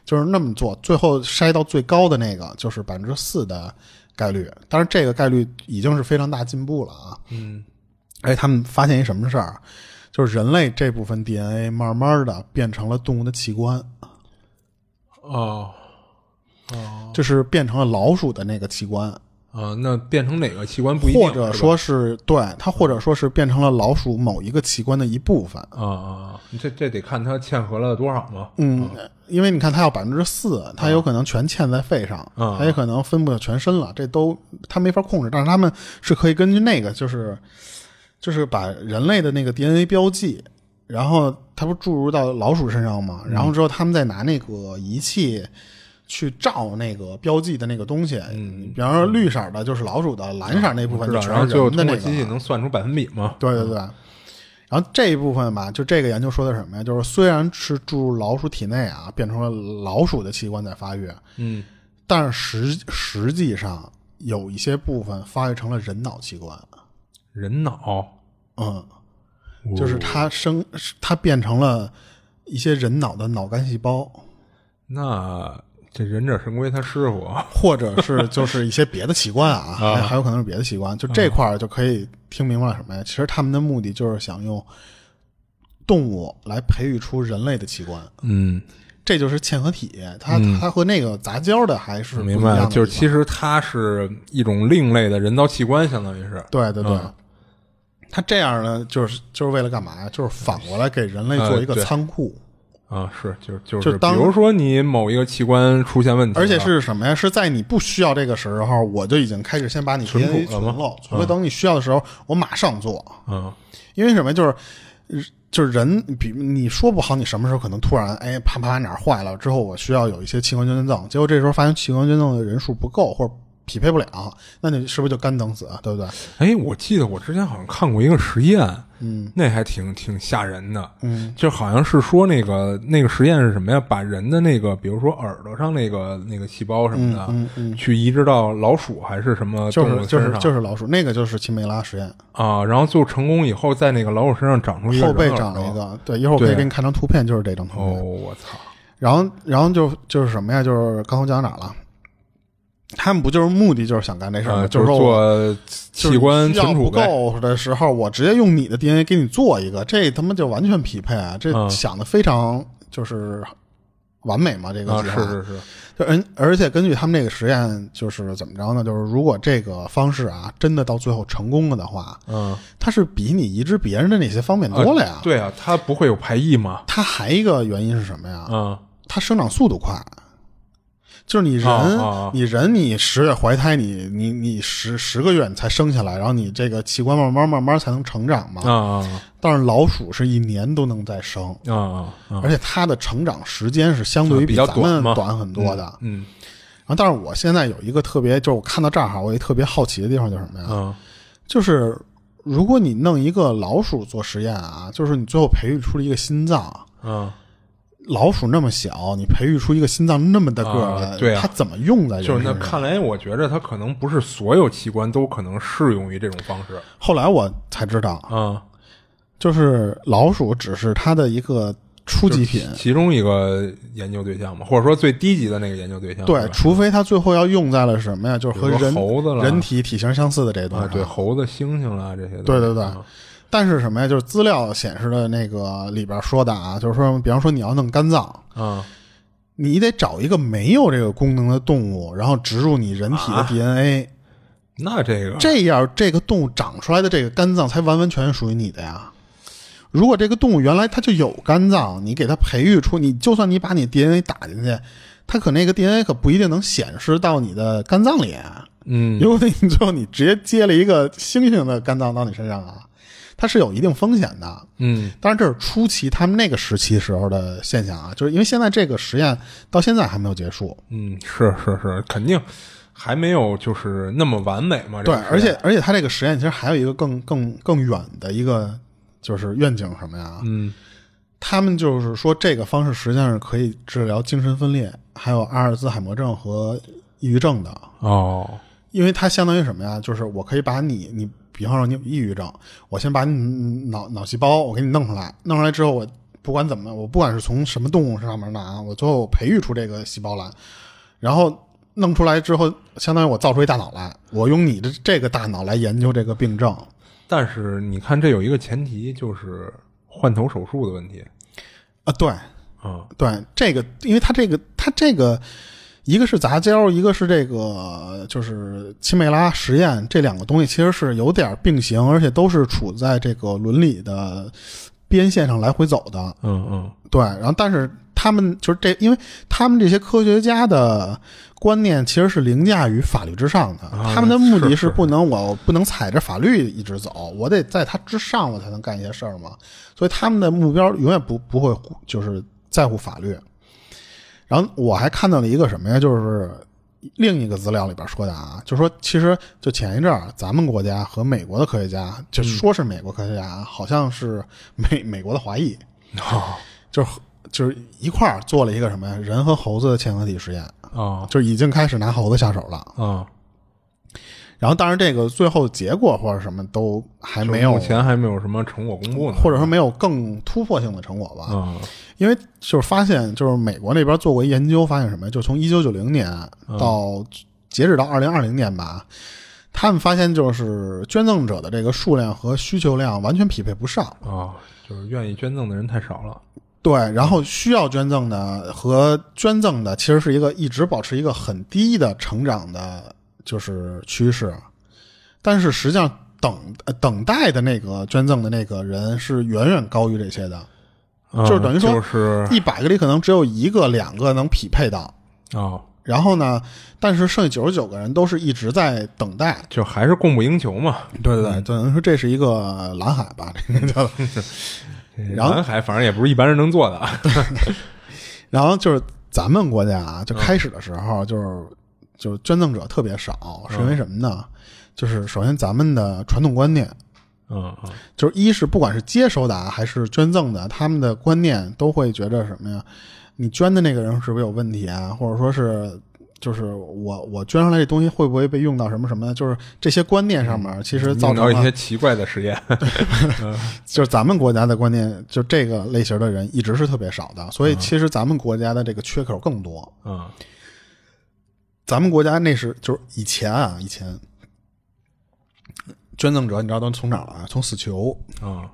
就是那么做，最后筛到最高的那个就是百分之四的概率。当然，这个概率已经是非常大进步了啊。嗯哎，他们发现一什么事儿，就是人类这部分 DNA 慢慢的变成了动物的器官，哦哦就是变成了老鼠的那个器官，啊，那变成哪个器官不一定，或者说是对它，或者说是变成了老鼠某一个器官的一部分。啊啊，这这得看它嵌合了多少嘛。嗯，因为你看它要百分之四，它有可能全嵌在肺上，嗯它也可能分布到全身了，这都它没法控制。但是他们是可以根据那个，就是就是把人类的那个 DNA 标记，然后它不注入到老鼠身上吗？然后之后他们再拿那个仪器去照那个标记的那个东西。嗯，比方说绿色的就是老鼠的，蓝色那部分就全是人的那个。通过机器能算出百分比吗？对对对。然后这一部分吧，就这个研究说的什么呀？就是虽然是注入老鼠体内啊，变成了老鼠的器官在发育，嗯，但是实实际上有一些部分发育成了人脑器官。人脑嗯，就是它生它变成了一些人脑的脑干细胞，那这忍者神龟他师傅，或者是就是一些别的器官啊，还还有可能是别的器官。就这块儿就可以听明白了什么呀？其实他们的目的就是想用动物来培育出人类的器官，嗯，这就是嵌合体。它它和那个杂交的还是明白。就是其实它是一种另类的人造器官，相当于是，对对对。嗯它这样呢，就是就是为了干嘛呀？就是反过来给人类做一个仓库。啊，是，就是就，就是当比如说你某一个器官出现问题，而且是什么呀？是在你不需要这个时候，我就已经开始先把你存 DNA 储了吗存了，除非等你需要的时候，我马上做。嗯因为什么？就是就是人，比你说不好，你什么时候可能突然哎啪啪哪儿坏了之后，我需要有一些器官捐赠，结果这时候发现器官捐赠的人数不够或者匹配不了，那你是不是就干等死啊？对不对？哎，我记得我之前好像看过一个实验，嗯那还挺挺吓人的，嗯就好像是说那个那个实验是什么呀？把人的那个，比如说耳朵上那个那个细胞什么的，嗯嗯，去移植到老鼠还是什么就是就是就是老鼠，那个就是奇美拉实验，啊，然后最后成功以后，在那个老鼠身上长出一个后背长了一个，对，一会儿我可以给你看张图片，就是这张图片哦，我操！然后，然后就就是什么呀？就是刚才讲哪了？他们不就是目的就是想干这事儿吗？啊，就是说器官存。够的时候，我直接用你的 DNA 给你做一个，这他妈就完全匹配啊！这嗯想的非常就是完美嘛，这个啊，是是是，就而而且根据他们这个实验，就是怎么着呢？就是如果这个方式啊，真的到最后成功了的话，嗯，它是比你移植别人的那些方便多了呀。对啊，它不会有排异吗？它还一个原因是什么呀？嗯它生长速度快。就是你人，啊啊你人，你十月怀胎，你你你十十个月你才生下来，然后你这个器官慢慢慢慢才能成长嘛。但是老鼠是一年都能再生！而且它的成长时间是相对于比较咱们短短很多的。嗯然后，但是我现在有一个特别，就是我看到这儿哈，我也特别好奇的地方就是什么呀？嗯就是如果你弄一个老鼠做实验啊，就是你最后培育出了一个心脏，嗯，老鼠那么小，你培育出一个心脏那么大个儿来，啊对啊它怎么用在就是那看来，我觉着它可能不是所有器官都可能适用于这种方式。后来我才知道，嗯，就是老鼠只是它的一个初级品，其中一个研究对象嘛，或者说最低级的那个研究对象。对除非它最后要用在了什么呀？就是和人猴子了人体体型相似的这些东西啊，对，猴子、猩猩啦这些。对对对啊但是什么呀？就是资料显示的那个里边说的啊，就是说，比方说你要弄肝脏，啊你得找一个没有这个功能的动物，然后植入你人体的啊 DNA，、那这个这样这个动物长出来的这个肝脏才完完全全属于你的呀。如果这个动物原来它就有肝脏，你给它培育出，你就算你把你 DNA 打进去，它可那个 DNA 可不一定能显示到你的肝脏里啊。嗯有可能你最后你直接接了一个猩猩的肝脏到你身上啊，它是有一定风险的。嗯当然，这是初期他们那个时期时候的现象啊，就是因为现在这个实验到现在还没有结束。嗯，是是是，肯定还没有就是那么完美嘛。对，而且而且他这个实验其实还有一个更更更远的一个就是愿景什么呀？嗯他们就是说这个方式实际上是可以治疗精神分裂，还有阿尔兹海默症和抑郁症的，哦因为它相当于什么呀？就是我可以把你你。比方说你有抑郁症，我先把你脑脑细胞我给你弄出来，弄出来之后我不管怎么，我不管是从什么动物上面拿，我最后培育出这个细胞来，然后弄出来之后，相当于我造出一大脑来，我用你的这个大脑来研究这个病症。但是你看，这有一个前提，就是换头手术的问题啊，对啊。对，这个，因为它这个，它这个，一个是杂交，一个是这个，就是奇美拉实验，这两个东西其实是有点并行，而且都是处在这个伦理的边线上来回走的。嗯嗯对，然后但是他们就是这，因为他们这些科学家的观念其实是凌驾于法律之上的，啊他们的目的是是不能我不能踩着法律一直走，我得在它之上，我才能干一些事儿嘛。所以他们的目标永远不不会就是在乎法律。然然后我还看到了一个什么呀，就是另一个资料里边说的啊，就说其实就前一阵儿，咱们国家和美国的科学家，就说是美国科学家，好像是美美国的华裔，哦。就是就是一块儿做了一个什么呀，人和猴子的嵌合体实验，哦。就是已经开始拿猴子下手了。哦，然后当然这个最后结果或者什么都还没有目，前还没有什么成果公布呢，或者说没有更突破性的成果吧。啊因为就是发现，就是美国那边做过一研究，发现什么呀？就从一九九零年嗯到截止到二零二零年吧，他们发现就是捐赠者的这个数量和需求量完全匹配不上。哦，就是愿意捐赠的人太少了。对，然后需要捐赠的和捐赠的其实是一个一直保持一个很低的成长的，就是趋势。但是实际上等呃等待的那个捐赠的那个人是远远高于这些的，嗯就是等于说就是一百个里可能只有一个两个能匹配到。哦，然后呢，但是剩下九十九个人都是一直在等待。就还是供不应求嘛。对对对，等于说这是一个蓝海吧，这个叫。然后南海反正也不是一般人能做的。然后就是咱们国家啊，就开始的时候就是就是捐赠者特别少，是因为什么呢？就是首先咱们的传统观念，嗯嗯就是一是不管是接收的啊还是捐赠的，他们的观念都会觉得什么呀？你捐的那个人是不是有问题啊？或者说是就是我我捐上来这东西会不会被用到什么什么的？就是这些观念上面，其实造用到一些奇怪的实验。就是咱们国家的观念，就这个类型的人一直是特别少的，所以其实咱们国家的这个缺口更多。嗯咱们国家那是就是以前啊，以前捐赠者你知道都从哪儿来？从死囚，嗯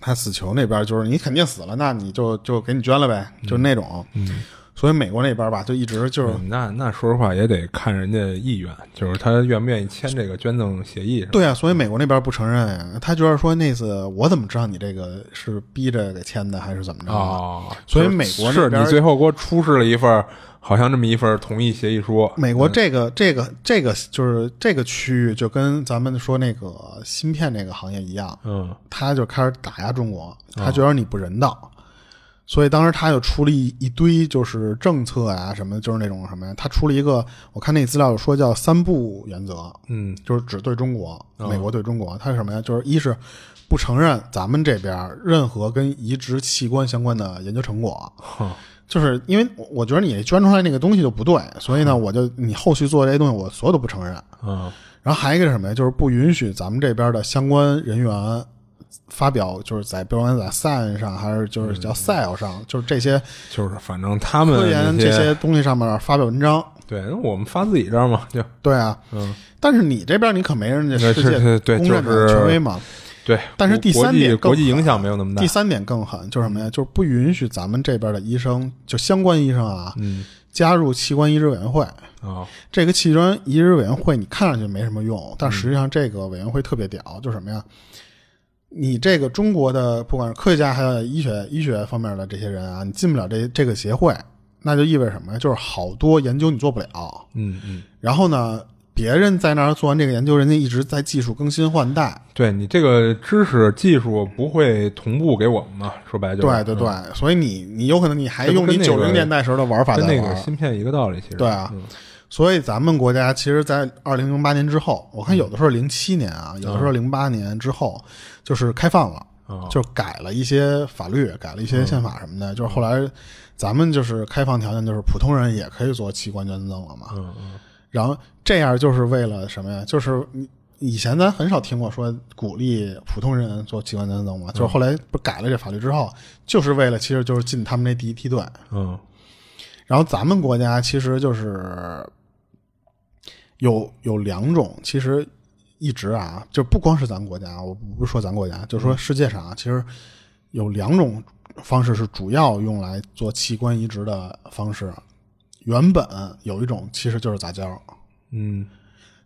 他死囚那边就是你肯定死了，那你就就给你捐了呗，就是那种。嗯，所以美国那边吧，就一直就是那那说实话也得看人家意愿，就是他愿不愿意签这个捐赠协议。对啊，所以美国那边不承认呀，他觉得说那次我怎么知道你这个是逼着给签的还是怎么着？哦，所以美国那是你最后给我出示了一份儿好像这么一份同意协议书。美国这个、这个这个就是这个区域就跟咱们说那个芯片那个行业一样，嗯。他就开始打压中国，他觉得你不人道，所以当时他就出了一一堆就是政策啊什么，就是那种什么呀，他出了一个，我看那个资料有说叫三不原则，嗯。就是只对中国，美国对中国，它是什么呀？就是一是不承认咱们这边任何跟移植器官相关的研究成果，哼就是因为我觉得你捐出来那个东西就不对，所以呢，我就你后续做这些东西，我所有都不承认。嗯然后还有一个是什么呀？就是不允许咱们这边的相关人员发表，就是在不管在 Science 上还是就是叫 sell 上，就是这些就是反正他们科研这这些东西上面发表文章。对，那我们发自己这儿嘛，就对啊，嗯但是你这边你可没人家世界公认就是的权威嘛。对。但是第三点国际影响没有那么大第。三点更狠，就是什么呀？就是不允许咱们这边的医生，就相关医生啊，嗯加入器官移植委员会。啊这个器官移植委员会，你看上去没什么用，但实际上这个委员会特别屌，就是什么呀？你这个中国的不管是科学家还有医学医学方面的这些人啊，你进不了这这个协会，那就意味着什么呀？就是好多研究你做不了。嗯嗯，然后呢，别人在那儿做完这个研究，人家一直在技术更新换代。对你这个知识技术不会同步给我们嘛？说白了就是对对对，所以你你有可能你还用你九零年代时候的玩法跟在玩。那个芯片一个道理，其实对啊嗯所以咱们国家其实，在二零零八年之后，我看有的时候零七年啊，有的时候零八年之后，就是开放了，啊就改了一些法律，改了一些宪法什么的。就是后来咱们就是开放条件，就是普通人也可以做器官捐赠了嘛。嗯嗯然后这样就是为了什么呀？就是你以前咱很少听过说鼓励普通人做器官捐赠嘛，就是后来不改了这法律之后，就是为了其实就是进他们那第一梯队。嗯然后咱们国家其实就是有有两种，其实一直啊，就不光是咱国家，我不是说咱国家，就是说世界上啊，其实有两种方式是主要用来做器官移植的方式。原本有一种其实就是杂交，嗯。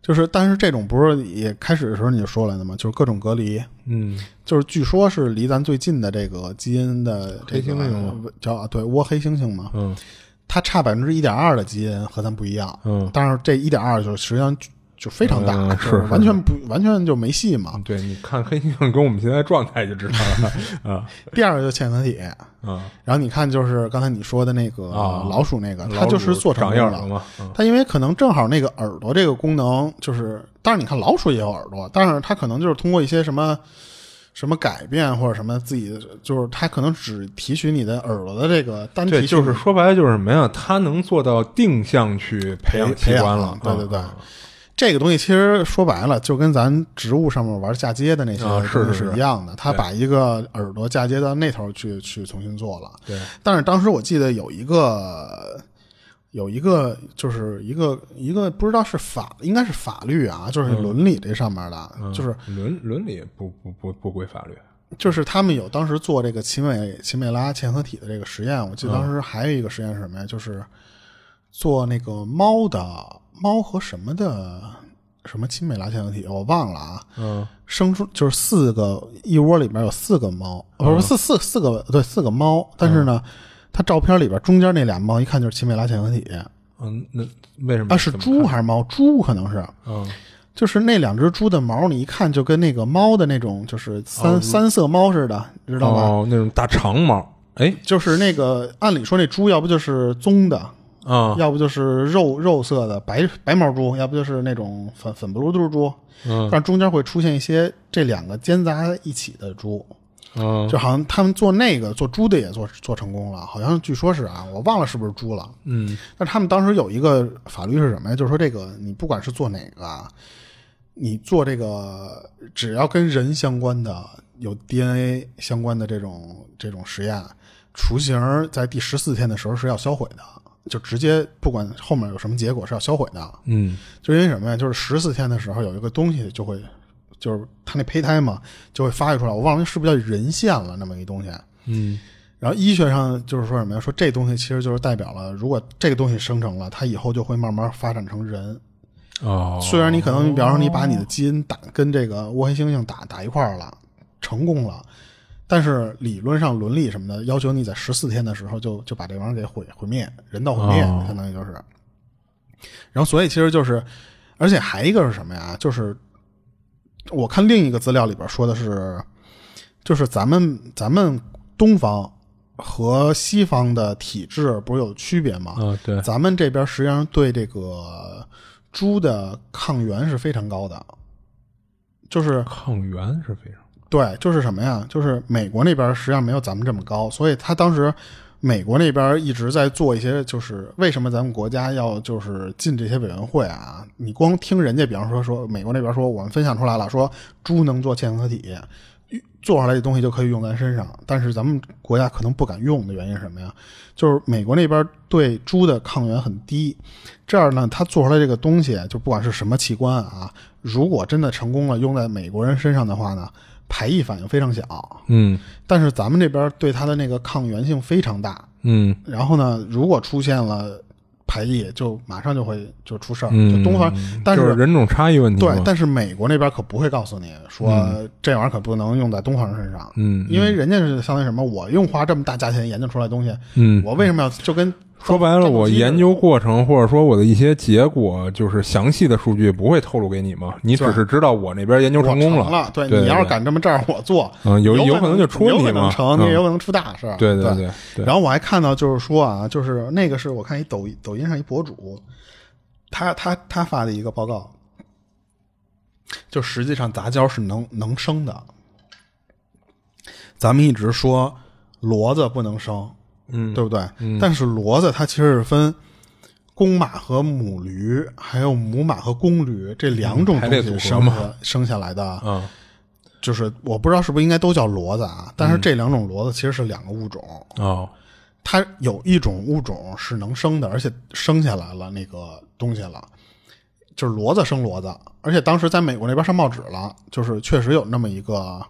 就是但是这种不是也开始的时候你就说了的吗？就是各种隔离，嗯。就是据说是离咱最近的这个基因的这个猩叫对窝黑猩猩嘛，嗯。它差百分之一点二的基因和咱不一样，嗯。但是这一点二就实际上就非常大，是完全不完全就没戏嘛。对，你看黑猩猩跟我们现在状态就知道了 啊第二个就嵌合体，啊然后你看就是刚才你说的那个啊老鼠那个，它就是做成长功了。它因为可能正好那个耳朵这个功能，就是当然你看老鼠也有耳朵，但是它可能就是通过一些什么什么改变或者什么自己，就是它可能只提取你的耳朵的这个单对，提，就是说白了就是什么呀？它能做到定向去培养器培官了养，对对对啊这个东西其实说白了，就跟咱植物上面玩嫁接的那些啊是东西是是一样的，它把一个耳朵嫁接到那头去去重新做了。对，但是当时我记得有一个有一个就是一个一个不知道是法应该是法律啊，就是伦理这上面的，就是伦伦理不不不不归法律，就是他们有当时做这个奇美奇美拉嵌合体的这个实验，我记得当时还有一个实验是什么呀？就是做那个猫的猫和什么的什么奇美拉嵌合体，我忘了啊。嗯。生出就是四个一窝里边有四个猫，不是四四四个对四个猫，但是呢，它照片里边中间那俩猫一看就是奇美拉嵌合体。嗯，那为什么啊，是猪还是猫？猪可能是，嗯。就是那两只猪的毛，你一看就跟那个猫的那种就是三、三色猫似的，知道吧？哦，那种大长毛，哎。就是那个，按理说那猪要不就是棕的，啊要不就是肉肉色的白白毛猪，要不就是那种粉粉不溜嘟猪，嗯。但中间会出现一些这两个兼杂一起的猪，嗯。就好像他们做那个做猪的也做做成功了，好像据说是啊，我忘了是不是猪了。嗯。但他们当时有一个法律是什么呀？就是说这个你不管是做哪个啊，你做这个只要跟人相关的、有 DNA 相关的这种这种实验，雏形在第十四天的时候是要销毁的，就直接不管后面有什么结果是要销毁的。嗯就因为什么呀？就是十四天的时候有一个东西就会，就是它那胚胎嘛就会发育出来，我忘了是不是叫人线了那么一东西。嗯然后医学上就是说什么呀？说这东西其实就是代表了，如果这个东西生成了，它以后就会慢慢发展成人。哦，虽然你可能，比方说你把你的基因打跟这个倭黑猩猩打打一块儿了，成功了，但是理论上伦理什么的要求你在十四天的时候就就把这玩意儿给毁毁灭，人道毁灭，哦相当于就是。然后所以其实就是，而且还一个是什么呀？就是我看另一个资料里边说的是，就是咱们咱们东方和西方的体质不是有区别吗？啊对，咱们这边实际上对这个猪的抗原是非常高的，就是抗原是非常对，就是什么呀？就是美国那边实际上没有咱们这么高，所以他当时美国那边一直在做一些，就是为什么咱们国家要就是进这些委员会啊？你光听人家，比方说说美国那边说我们分享出来了，说猪能做嵌合体，做出来的东西就可以用咱身上，但是咱们国家可能不敢用的原因是什么呀？就是美国那边对猪的抗原很低，这样呢，他做出来这个东西，就不管是什么器官啊，如果真的成功了用在美国人身上的话呢，排异反应非常小。嗯。但是咱们这边对它的那个抗原性非常大，嗯。然后呢，如果出现了排异，就马上就会就出事儿。嗯，就东方，但就是人种差异问题对，但是美国那边可不会告诉你说、这玩意儿可不能用在东方人身上，嗯，因为人家是相当于什么，我用花这么大价钱研究出来东西，嗯，我为什么要就跟说白了，我研究究过程或者说我的一些结果，就是详细的数据不会透露给你嘛，你只是知道我那边研究成功了，了。对对，你要是敢这么这样，我做，嗯，有有可能就出问有题嘛，成，你嗯也有可能出大事对对对，然后我还看到，就是说啊，就是那个是我看一抖抖音上一博主，他他他发的一个报告，就实际上杂交是能能生的。咱们一直说骡子不能生，嗯，对不对？但是骡子它其实是分公马和母驴，还有母马和公驴这两种东西生出生下来的。嗯，就是我不知道是不是应该都叫骡子啊，但是这两种骡子其实是两个物种。哦，它有一种物种是能生的，而且生下来了那个东西了，就是骡子生骡子，而且当时在美国那边上报纸了，就是确实有那么一个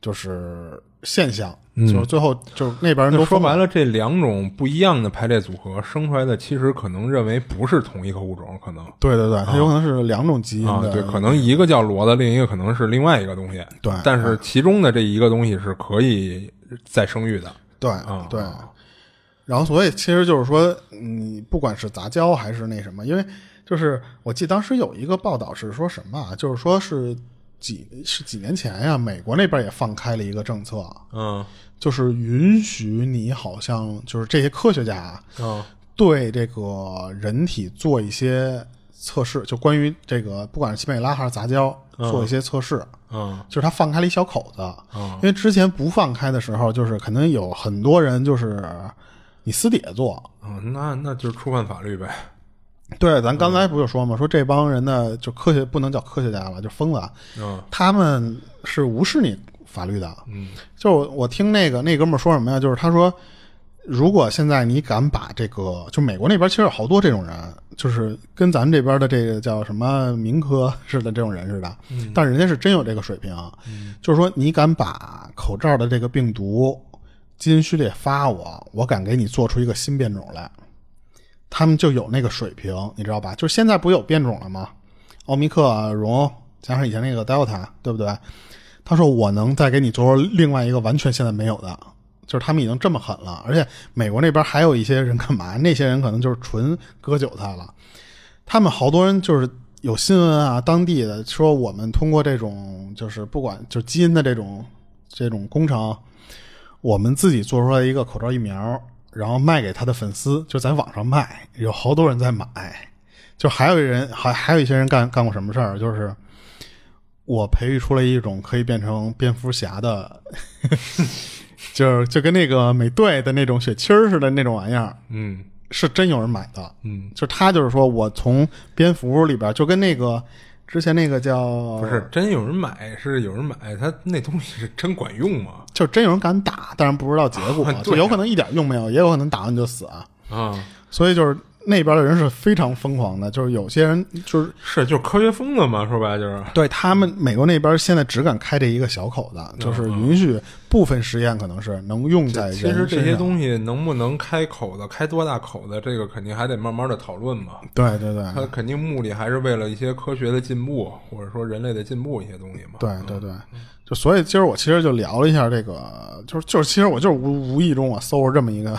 就是现象，就是最后就是那边人都说白了，这两种不一样的排列组合生出来的，其实可能认为不是同一个物种，可能。对对对，它有可能是两种基因的，，啊对，可能一个叫骡子，另一个可能是另外一个东西，对但是其中的这一个东西是可以再生育的，对啊，对。然后所以其实就是说，你不管是杂交还是那什么，因为就是我记得当时有一个报道是说什么啊，就是说是几是几年前呀，美国那边也放开了一个政策，嗯就是允许你好像就是这些科学家啊嗯对这个人体做一些测试，就关于这个不管是西美拉还是杂交，做一些测试。嗯就是他放开了一小口子，嗯因为之前不放开的时候，就是可能有很多人就是你私底下做。嗯，那那就是触犯法律呗。对，咱刚才不就说嘛，说这帮人呢，就科学不能叫科学家了，就疯子，嗯。他们是无视你法律的。嗯。就我我听那个那哥们儿说什么呀？就是他说，如果现在你敢把这个，就美国那边其实有好多这种人，就是跟咱们这边的这个叫什么民科 似的这种人似的，但人家是真有这个水平，就是说你敢把口罩的这个病毒基因序列发我，我敢给你做出一个新变种来，他们就有那个水平，你知道吧？就是现在不有变种了吗？奥密克戎加上以前那个 Delta，对不对？他说我能再给你做出另外一个完全现在没有的，就是他们已经这么狠了，而且美国那边还有一些人干嘛？那些人可能就是纯割韭菜了。他们好多人就是有新闻啊，当地的说我们通过这种就是不管就基因的这种这种工程，我们自己做出来一个口罩疫苗，然后卖给他的粉丝，就在网上卖，有好多人在买。就还有一人还还有一些人干干过什么事儿，就是我培育出了一种可以变成蝙蝠侠的，就是就跟那个美队的那种血清儿似的那种玩意儿，嗯是真有人买的。嗯，就他就是说我从蝙蝠里边，就跟那个之前那个叫不是真有人买，是有人买，他那东西是真管用吗？就真有人敢打，但是不知道结果，对就有可能一点用没有，也有可能打完就死。啊，所以就是那边的人是非常疯狂的，就是有些人就是是就是科学疯子嘛，说白了就是。对他们美国那边现在只敢开这一个小口子，就是允许部分实验可能是能用在人其实这些东西能不能开口子，开多大口子，这个肯定还得慢慢的讨论嘛。对对对它肯定目的还是为了一些科学的进步，或者说人类的进步一些东西嘛。对对对，就所以今儿我其实就聊了一下这个，就是就是其实我就是无无意中我搜了这么一个，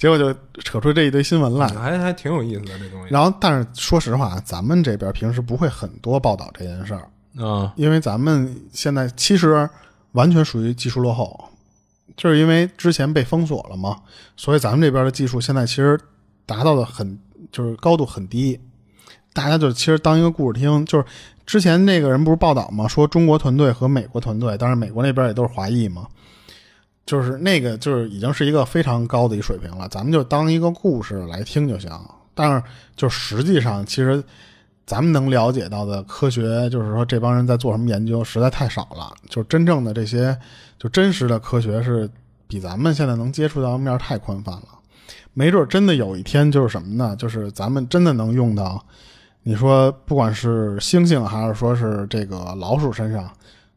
结果就扯出这一堆新闻来。还还挺有意思的这东西。然后，但是说实话，咱们这边平时不会很多报道这件事儿，啊，因为咱们现在其实完全属于技术落后，就是因为之前被封锁了嘛，所以咱们这边的技术现在其实达到的很就是高度很低，大家就其实当一个故事听。就是之前那个人不是报道嘛，说中国团队和美国团队，当然美国那边也都是华裔嘛，就是那个就是已经是一个非常高的一水平了，咱们就当一个故事来听就行。但是就实际上，其实咱们能了解到的科学，就是说这帮人在做什么研究，实在太少了。就真正的这些，就真实的科学是比咱们现在能接触到的面太宽泛了。没准真的有一天就是什么呢？就是咱们真的能用到，你说不管是猩猩还是说是这个老鼠身上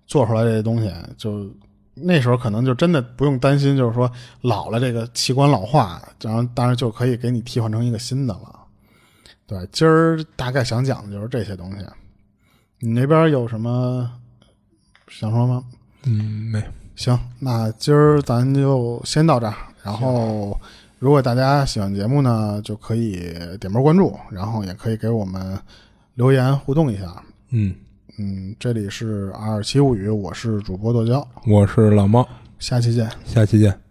做出来这些东西，就那时候可能就真的不用担心，就是说老了这个器官老化，然后当然就可以给你替换成一个新的了。对，今儿大概想讲的就是这些东西。你那边有什么想说吗？嗯，没，行，那今儿咱就先到这儿。然后，如果大家喜欢节目呢，就可以点波关注，然后也可以给我们留言互动一下。嗯，嗯，这里是 R 七物语，我是主播剁椒，我是老猫，下期见。下期见。